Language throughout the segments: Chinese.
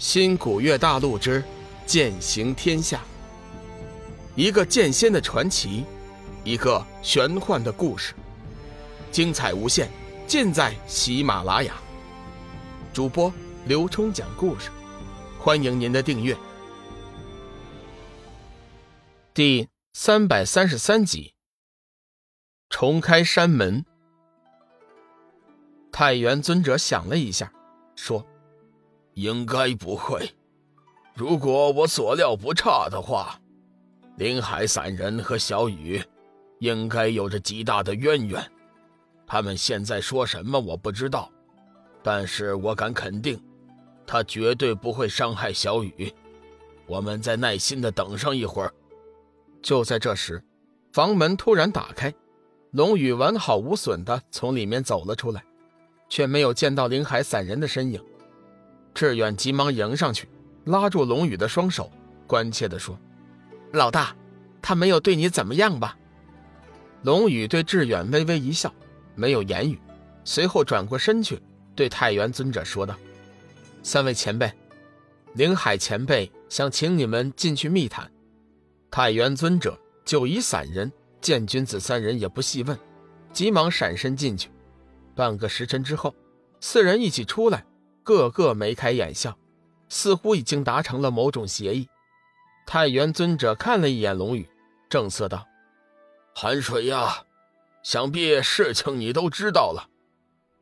新古月大陆之剑行天下，一个剑仙的传奇，一个玄幻的故事，精彩无限，尽在喜马拉雅。主播刘冲讲故事，欢迎您的订阅。第三百三十三集，重开山门。太元尊者想了一下，说。应该不会。如果我所料不差的话，林海散人和小雨应该有着极大的渊源。他们现在说什么我不知道，但是我敢肯定，他绝对不会伤害小雨。我们再耐心的等上一会儿。就在这时，房门突然打开，龙宇完好无损的从里面走了出来，却没有见到林海散人的身影。志远急忙迎上去，拉住龙宇的双手，关切地说：“老大，他没有对你怎么样吧？”龙宇对志远微微一笑，没有言语，随后转过身去，对太元尊者说道：“三位前辈，灵海前辈想请你们进去密谈。”太元尊者、九夷散人、剑君子三人也不细问，急忙闪身进去。半个时辰之后，四人一起出来。个个眉开眼笑，似乎已经达成了某种协议。太元尊者看了一眼龙宇，正色道：“寒水呀，想必事情你都知道了。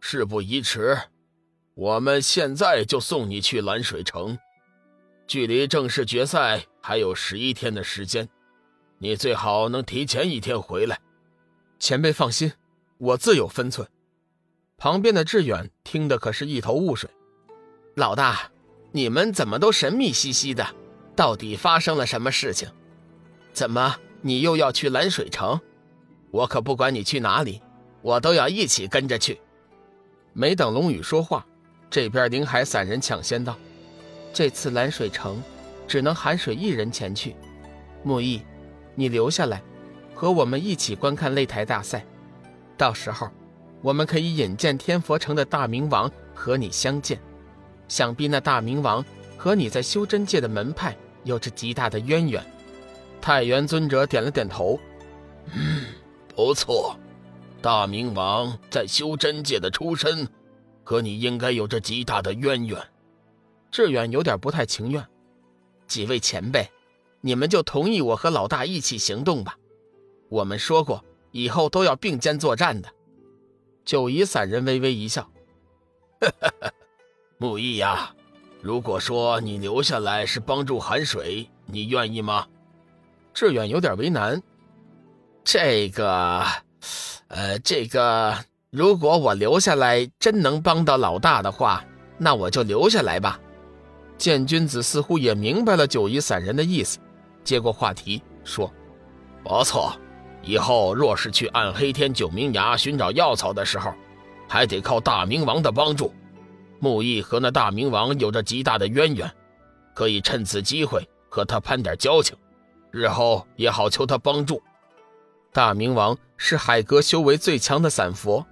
事不宜迟，我们现在就送你去蓝水城。距离正式决赛还有十一天的时间，你最好能提前一天回来。前辈放心，我自有分寸。”旁边的志远听得可是一头雾水。老大，你们怎么都神秘兮兮的？到底发生了什么事情？怎么你又要去蓝水城？我可不管你去哪里，我都要一起跟着去。没等龙宇说话，这边林海散人抢先道：“这次蓝水城，只能寒水一人前去。木易，你留下来，和我们一起观看擂台大赛。到时候，我们可以引荐天佛城的大明王和你相见。”想必那大明王和你在修真界的门派有着极大的渊源。太元尊者点了点头，嗯，不错。大明王在修真界的出身，和你应该有着极大的渊源。志远有点不太情愿。几位前辈，你们就同意我和老大一起行动吧。我们说过，以后都要并肩作战的。九夷散人微微一笑，哈哈哈。木易呀，如果说你留下来是帮助寒水，你愿意吗？志远有点为难。这个，呃，这个，如果我留下来真能帮到老大的话，那我就留下来吧。剑君子似乎也明白了九夷散人的意思，接过话题说：“不错，以后若是去暗黑天九明崖寻找药草的时候，还得靠大明王的帮助。”木易和那大明王有着极大的渊源，可以趁此机会和他攀点交情，日后也好求他帮助。大明王是海阁修为最强的散佛，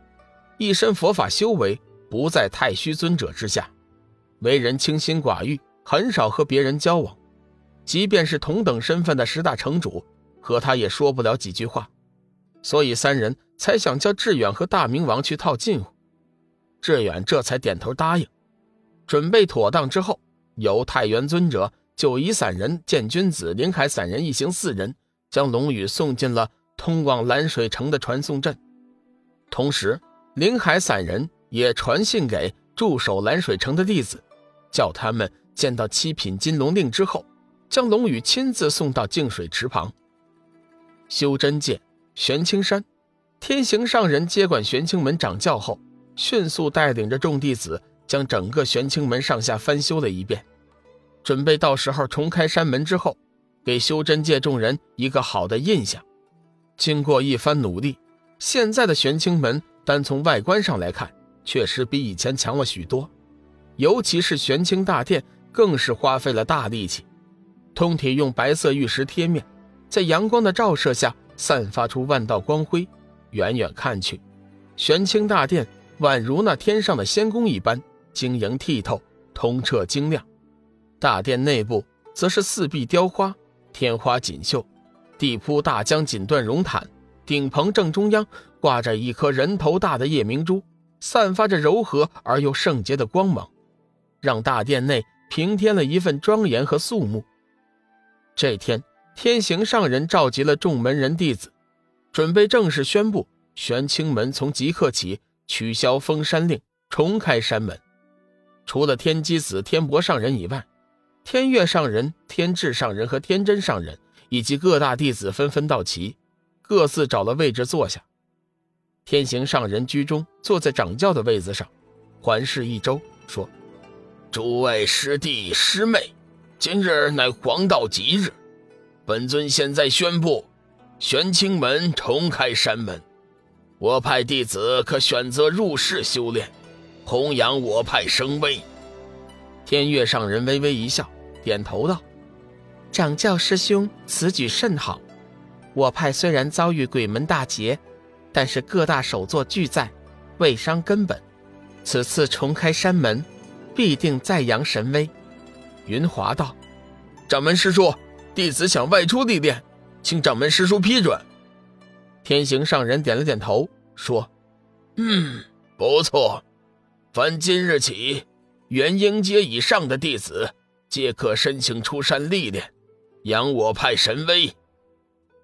一身佛法修为不在太虚尊者之下，为人清心寡欲，很少和别人交往。即便是同等身份的十大城主，和他也说不了几句话，所以三人才想叫志远和大明王去套近乎。志远这才点头答应，准备妥当之后，由太原尊者、九夷散人、剑君子、林海散人一行四人将龙宇送进了通往蓝水城的传送阵。同时，林海散人也传信给驻守蓝水城的弟子，叫他们见到七品金龙令之后，将龙宇亲自送到净水池旁。修真界玄青山，天行上人接管玄清门掌教后。迅速带领着众弟子将整个玄清门上下翻修了一遍，准备到时候重开山门之后，给修真界众人一个好的印象。经过一番努力，现在的玄清门单从外观上来看，确实比以前强了许多。尤其是玄清大殿，更是花费了大力气，通体用白色玉石贴面，在阳光的照射下散发出万道光辉。远远看去，玄清大殿。宛如那天上的仙宫一般晶莹剔透、通彻晶亮，大殿内部则是四壁雕花，天花锦绣，地铺大江锦缎绒毯，顶棚正中央挂着一颗人头大的夜明珠，散发着柔和而又圣洁的光芒，让大殿内平添了一份庄严和肃穆。这天，天行上人召集了众门人弟子，准备正式宣布玄清门从即刻起取消封山令，重开山门。除了天机子、天伯上人以外，天月上人、天智上人和天真上人以及各大弟子纷纷到齐，各自找了位置坐下。天行上人居中，坐在掌教的位子上，环视一周，说：“诸位师弟师妹，今日乃黄道吉日，本尊现在宣布，玄清门重开山门，我派弟子可选择入世修炼。”弘扬我派声威，天月上人微微一笑，点头道：“掌教师兄此举甚好。我派虽然遭遇鬼门大劫，但是各大首座俱在，未伤根本。此次重开山门，必定再扬神威。”云华道：“掌门师叔，弟子想外出历练，请掌门师叔批准。”天行上人点了点头，说：“嗯，不错。”凡今日起，元婴阶以上的弟子皆可申请出山历练，扬我派神威。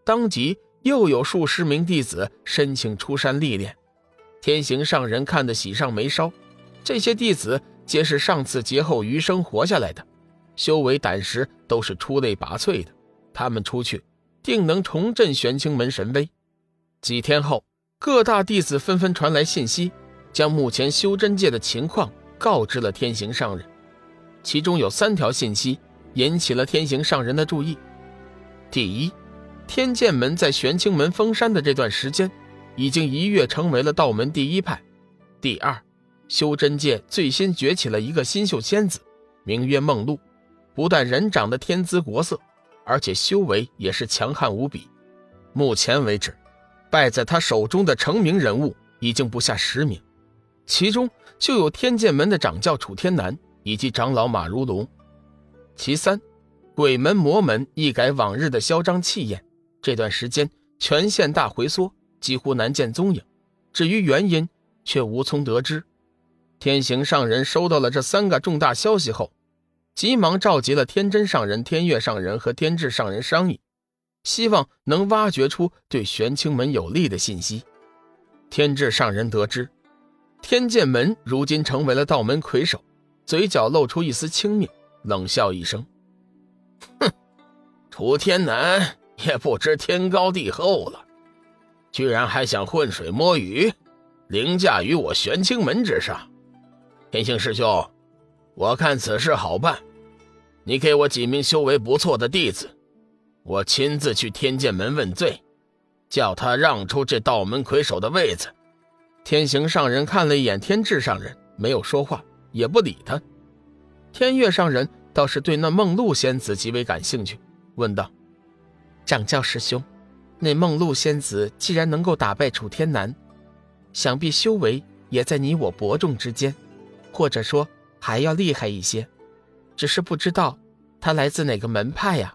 当即又有数十名弟子申请出山历练。天行上人看得喜上眉梢，这些弟子皆是上次劫后余生活下来的，修为胆识都是出类拔萃的。他们出去，定能重振玄清门神威。几天后，各大弟子纷纷传来信息。将目前修真界的情况告知了天行上人，其中有三条信息引起了天行上人的注意。第一，天剑门在玄清门封山的这段时间，已经一跃成为了道门第一派。第二，修真界最新崛起了一个新秀仙子，名曰梦露，不但人长得天姿国色，而且修为也是强悍无比。目前为止，败在他手中的成名人物已经不下十名。其中就有天剑门的掌教楚天南以及长老马如龙。其三，鬼门魔门一改往日的嚣张气焰，这段时间全线大回缩，几乎难见踪影。至于原因，却无从得知。天行上人收到了这三个重大消息后，急忙召集了天真上人、天月上人和天智上人商议，希望能挖掘出对玄清门有利的信息。天智上人得知。天剑门如今成为了道门魁首，嘴角露出一丝轻蔑，冷笑一声：“哼，楚天南也不知天高地厚了，居然还想浑水摸鱼，凌驾于我玄清门之上。天星师兄，我看此事好办，你给我几名修为不错的弟子，我亲自去天剑门问罪，叫他让出这道门魁首的位子。”天行上人看了一眼天智上人，没有说话，也不理他。天月上人倒是对那梦露仙子极为感兴趣，问道：“掌教师兄，那梦露仙子既然能够打败楚天南，想必修为也在你我伯仲之间，或者说还要厉害一些。只是不知道她来自哪个门派呀？”